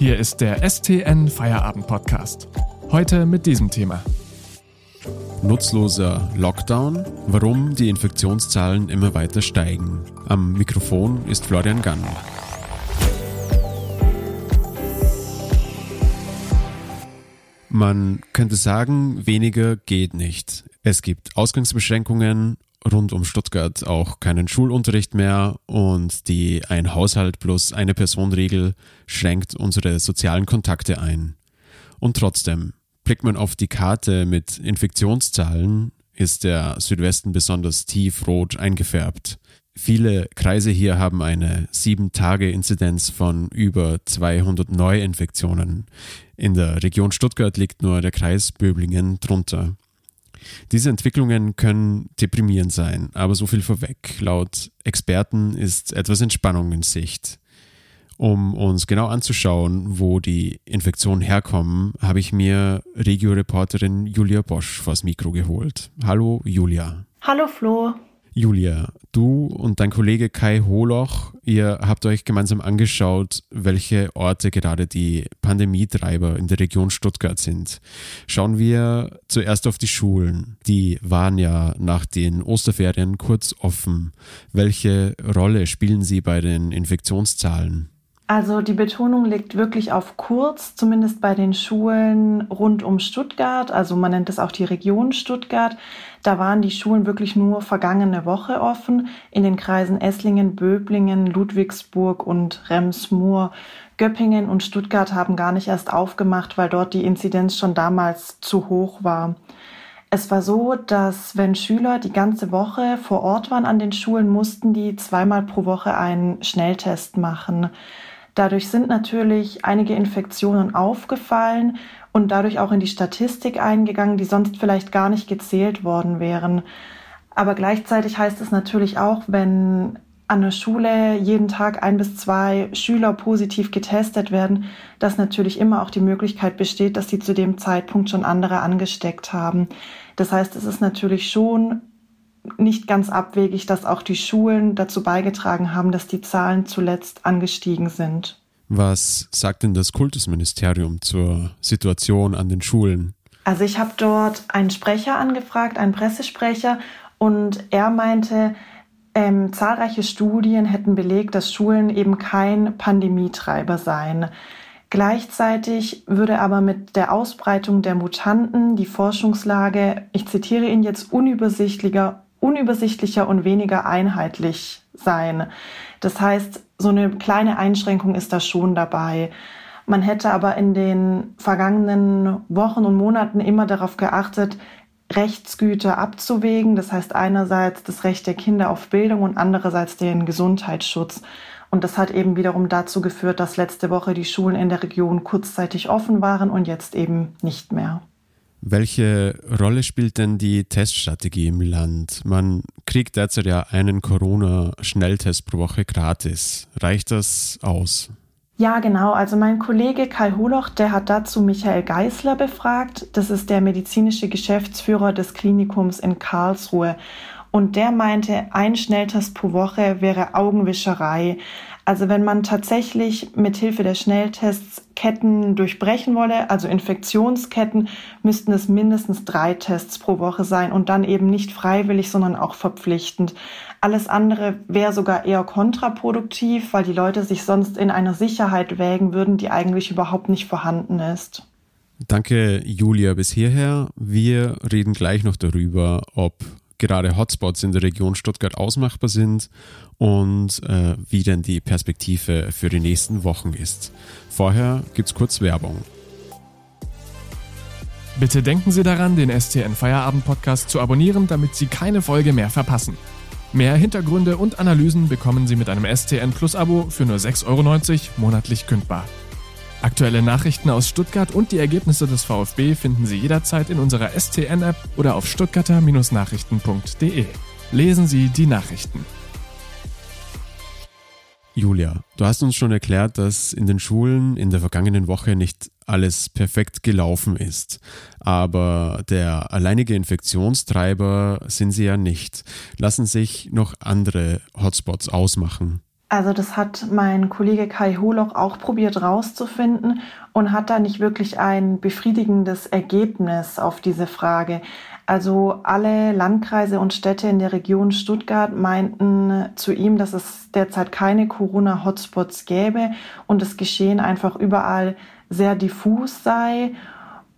Hier ist der STN Feierabend Podcast. Heute mit diesem Thema. Nutzloser Lockdown, warum die Infektionszahlen immer weiter steigen. Am Mikrofon ist Florian Gann. Man könnte sagen, weniger geht nicht. Es gibt Ausgangsbeschränkungen, rund um Stuttgart auch keinen Schulunterricht mehr und die ein Haushalt plus eine Person Regel schränkt unsere sozialen Kontakte ein. Und trotzdem, blickt man auf die Karte mit Infektionszahlen, ist der Südwesten besonders tiefrot eingefärbt. Viele Kreise hier haben eine 7-Tage-Inzidenz von über 200 Neuinfektionen. In der Region Stuttgart liegt nur der Kreis Böblingen drunter. Diese Entwicklungen können deprimierend sein, aber so viel vorweg. Laut Experten ist etwas Entspannung in Sicht. Um uns genau anzuschauen, wo die Infektionen herkommen, habe ich mir Regio-Reporterin Julia Bosch vors Mikro geholt. Hallo Julia. Hallo Flo. Julia, du und dein Kollege Kai Holoch, ihr habt euch gemeinsam angeschaut, welche Orte gerade die Pandemietreiber in der Region Stuttgart sind. Schauen wir zuerst auf die Schulen. Die waren ja nach den Osterferien kurz offen. Welche Rolle spielen sie bei den Infektionszahlen? Also die Betonung liegt wirklich auf kurz, zumindest bei den Schulen rund um Stuttgart. Also man nennt es auch die Region Stuttgart. Da waren die Schulen wirklich nur vergangene Woche offen. In den Kreisen Esslingen, Böblingen, Ludwigsburg und Remsmoor. Göppingen und Stuttgart haben gar nicht erst aufgemacht, weil dort die Inzidenz schon damals zu hoch war. Es war so, dass wenn Schüler die ganze Woche vor Ort waren an den Schulen, mussten die zweimal pro Woche einen Schnelltest machen. Dadurch sind natürlich einige Infektionen aufgefallen und dadurch auch in die Statistik eingegangen, die sonst vielleicht gar nicht gezählt worden wären. Aber gleichzeitig heißt es natürlich auch, wenn an der Schule jeden Tag ein bis zwei Schüler positiv getestet werden, dass natürlich immer auch die Möglichkeit besteht, dass sie zu dem Zeitpunkt schon andere angesteckt haben. Das heißt, es ist natürlich schon nicht ganz abwegig, dass auch die Schulen dazu beigetragen haben, dass die Zahlen zuletzt angestiegen sind. Was sagt denn das Kultusministerium zur Situation an den Schulen? Also ich habe dort einen Sprecher angefragt, einen Pressesprecher, und er meinte, ähm, zahlreiche Studien hätten belegt, dass Schulen eben kein Pandemietreiber seien. Gleichzeitig würde aber mit der Ausbreitung der Mutanten die Forschungslage, ich zitiere ihn jetzt, unübersichtlicher unübersichtlicher und weniger einheitlich sein. Das heißt, so eine kleine Einschränkung ist da schon dabei. Man hätte aber in den vergangenen Wochen und Monaten immer darauf geachtet, Rechtsgüter abzuwägen. Das heißt einerseits das Recht der Kinder auf Bildung und andererseits den Gesundheitsschutz. Und das hat eben wiederum dazu geführt, dass letzte Woche die Schulen in der Region kurzzeitig offen waren und jetzt eben nicht mehr. Welche Rolle spielt denn die Teststrategie im Land? Man kriegt derzeit ja einen Corona-Schnelltest pro Woche gratis. Reicht das aus? Ja, genau. Also mein Kollege Kai Holoch, der hat dazu Michael Geisler befragt. Das ist der medizinische Geschäftsführer des Klinikums in Karlsruhe. Und der meinte, ein Schnelltest pro Woche wäre Augenwischerei. Also wenn man tatsächlich mit Hilfe der Schnelltests Ketten durchbrechen wolle, also Infektionsketten, müssten es mindestens drei Tests pro Woche sein und dann eben nicht freiwillig, sondern auch verpflichtend. Alles andere wäre sogar eher kontraproduktiv, weil die Leute sich sonst in einer Sicherheit wägen würden, die eigentlich überhaupt nicht vorhanden ist. Danke, Julia, bis hierher. Wir reden gleich noch darüber, ob gerade Hotspots in der Region Stuttgart ausmachbar sind und äh, wie denn die Perspektive für die nächsten Wochen ist. Vorher gibt's kurz Werbung. Bitte denken Sie daran, den STN Feierabend Podcast zu abonnieren, damit Sie keine Folge mehr verpassen. Mehr Hintergründe und Analysen bekommen Sie mit einem STN Plus Abo für nur 6,90 Euro monatlich kündbar. Aktuelle Nachrichten aus Stuttgart und die Ergebnisse des VfB finden Sie jederzeit in unserer STN-App oder auf stuttgarter-nachrichten.de. Lesen Sie die Nachrichten. Julia, du hast uns schon erklärt, dass in den Schulen in der vergangenen Woche nicht alles perfekt gelaufen ist. Aber der alleinige Infektionstreiber sind sie ja nicht. Lassen sich noch andere Hotspots ausmachen? Also das hat mein Kollege Kai Holoch auch probiert rauszufinden und hat da nicht wirklich ein befriedigendes Ergebnis auf diese Frage. Also alle Landkreise und Städte in der Region Stuttgart meinten zu ihm, dass es derzeit keine Corona-Hotspots gäbe und das Geschehen einfach überall sehr diffus sei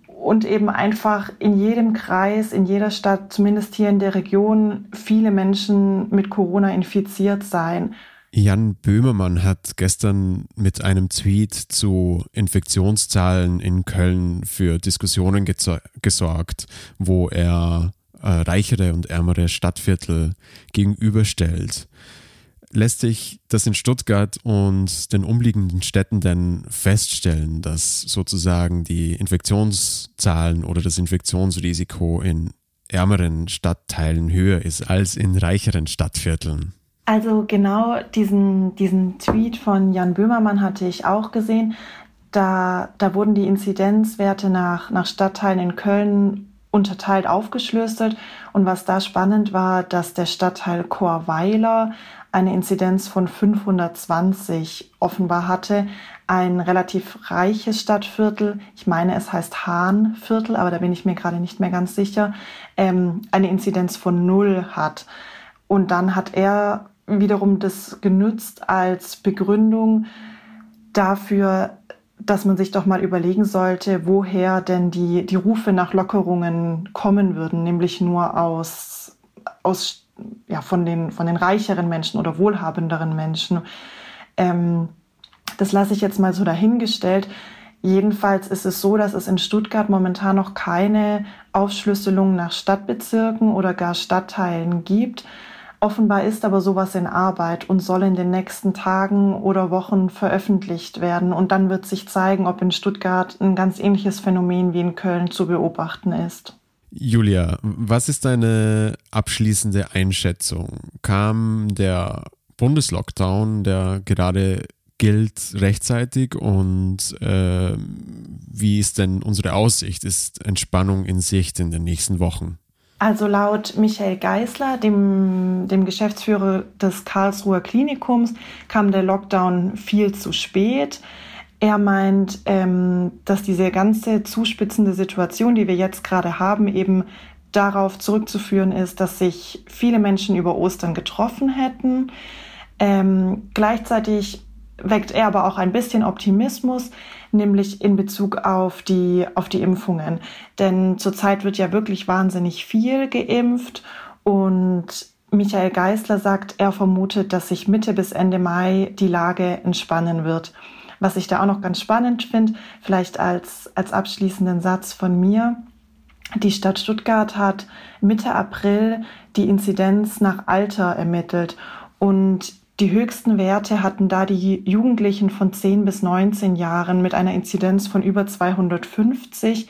und eben einfach in jedem Kreis, in jeder Stadt, zumindest hier in der Region, viele Menschen mit Corona infiziert seien. Jan Böhmermann hat gestern mit einem Tweet zu Infektionszahlen in Köln für Diskussionen gesorgt, wo er äh, reichere und ärmere Stadtviertel gegenüberstellt. Lässt sich das in Stuttgart und den umliegenden Städten denn feststellen, dass sozusagen die Infektionszahlen oder das Infektionsrisiko in ärmeren Stadtteilen höher ist als in reicheren Stadtvierteln? Also genau diesen, diesen Tweet von Jan Böhmermann hatte ich auch gesehen. Da, da wurden die Inzidenzwerte nach, nach Stadtteilen in Köln unterteilt aufgeschlüsselt. Und was da spannend war, dass der Stadtteil Chorweiler eine Inzidenz von 520 offenbar hatte. Ein relativ reiches Stadtviertel, ich meine, es heißt Hahnviertel, aber da bin ich mir gerade nicht mehr ganz sicher, ähm, eine Inzidenz von null hat. Und dann hat er wiederum das genützt als Begründung dafür, dass man sich doch mal überlegen sollte, woher denn die, die Rufe nach Lockerungen kommen würden, nämlich nur aus, aus ja, von, den, von den reicheren Menschen oder wohlhabenderen Menschen. Ähm, das lasse ich jetzt mal so dahingestellt. Jedenfalls ist es so, dass es in Stuttgart momentan noch keine Aufschlüsselung nach Stadtbezirken oder gar Stadtteilen gibt. Offenbar ist aber sowas in Arbeit und soll in den nächsten Tagen oder Wochen veröffentlicht werden. Und dann wird sich zeigen, ob in Stuttgart ein ganz ähnliches Phänomen wie in Köln zu beobachten ist. Julia, was ist deine abschließende Einschätzung? Kam der Bundeslockdown, der gerade gilt, rechtzeitig und äh, wie ist denn unsere Aussicht? Ist Entspannung in Sicht in den nächsten Wochen? Also laut Michael Geisler, dem, dem Geschäftsführer des Karlsruher Klinikums, kam der Lockdown viel zu spät. Er meint, ähm, dass diese ganze zuspitzende Situation, die wir jetzt gerade haben, eben darauf zurückzuführen ist, dass sich viele Menschen über Ostern getroffen hätten. Ähm, gleichzeitig weckt er aber auch ein bisschen Optimismus, nämlich in Bezug auf die, auf die Impfungen. Denn zurzeit wird ja wirklich wahnsinnig viel geimpft und Michael Geisler sagt, er vermutet, dass sich Mitte bis Ende Mai die Lage entspannen wird. Was ich da auch noch ganz spannend finde, vielleicht als, als abschließenden Satz von mir. Die Stadt Stuttgart hat Mitte April die Inzidenz nach Alter ermittelt und die höchsten Werte hatten da die Jugendlichen von 10 bis 19 Jahren mit einer Inzidenz von über 250.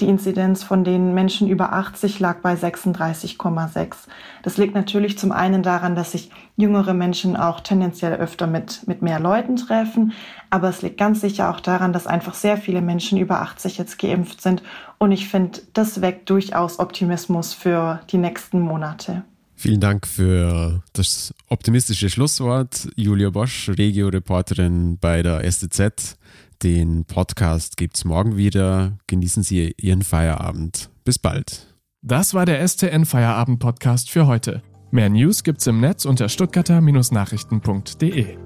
Die Inzidenz von den Menschen über 80 lag bei 36,6. Das liegt natürlich zum einen daran, dass sich jüngere Menschen auch tendenziell öfter mit, mit mehr Leuten treffen, aber es liegt ganz sicher auch daran, dass einfach sehr viele Menschen über 80 jetzt geimpft sind. Und ich finde, das weckt durchaus Optimismus für die nächsten Monate. Vielen Dank für das optimistische Schlusswort. Julia Bosch, Regio-Reporterin bei der STZ. Den Podcast gibt es morgen wieder. Genießen Sie Ihren Feierabend. Bis bald. Das war der STN Feierabend Podcast für heute. Mehr News gibt's im Netz unter stuttgarter-nachrichten.de.